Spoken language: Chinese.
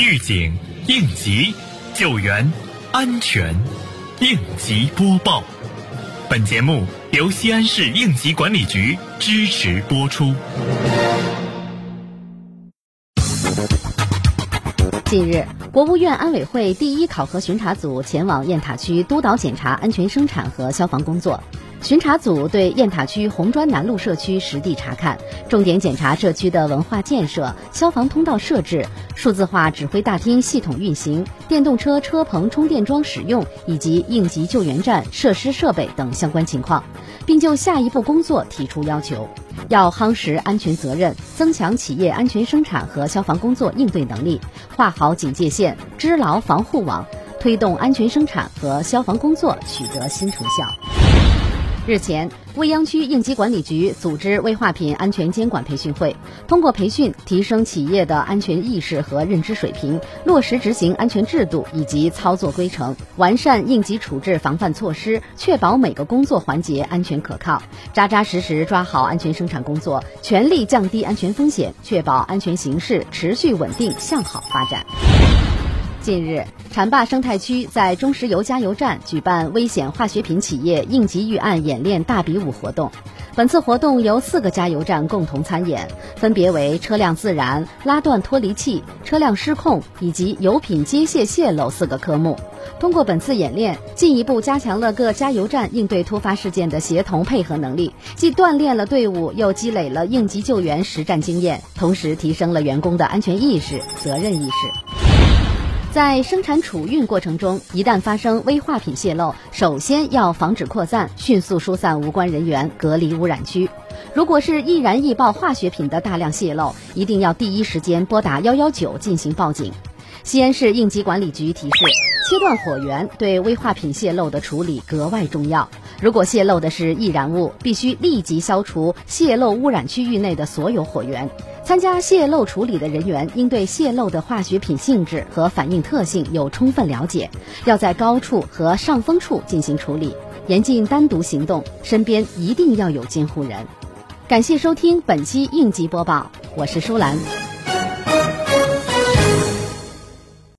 预警、应急、救援、安全，应急播报。本节目由西安市应急管理局支持播出。近日，国务院安委会第一考核巡查组前往雁塔区督导检查安全生产和消防工作。巡查组对雁塔区红砖南路社区实地查看，重点检查社区的文化建设、消防通道设置、数字化指挥大厅系统运行、电动车车棚充电桩使用以及应急救援站设施设备等相关情况，并就下一步工作提出要求。要夯实安全责任，增强企业安全生产和消防工作应对能力，画好警戒线，织牢防护网，推动安全生产和消防工作取得新成效。日前，未央区应急管理局组织危化品安全监管培训会，通过培训提升企业的安全意识和认知水平，落实执行安全制度以及操作规程，完善应急处置防范措施，确保每个工作环节安全可靠，扎扎实实抓好安全生产工作，全力降低安全风险，确保安全形势持续稳定向好发展。近日，浐灞生态区在中石油加油站举办危险化学品企业应急预案演练大比武活动。本次活动由四个加油站共同参演，分别为车辆自燃、拉断脱离器、车辆失控以及油品接泄泄漏四个科目。通过本次演练，进一步加强了各加油站应对突发事件的协同配合能力，既锻炼了队伍，又积累了应急救援实战经验，同时提升了员工的安全意识、责任意识。在生产储运过程中，一旦发生危化品泄漏，首先要防止扩散，迅速疏散无关人员，隔离污染区。如果是易燃易爆化学品的大量泄漏，一定要第一时间拨打幺幺九进行报警。西安市应急管理局提示：切断火源对危化品泄漏的处理格外重要。如果泄漏的是易燃物，必须立即消除泄漏污染区域内的所有火源。参加泄漏处理的人员应对泄漏的化学品性质和反应特性有充分了解，要在高处和上风处进行处理，严禁单独行动，身边一定要有监护人。感谢收听本期应急播报，我是舒兰。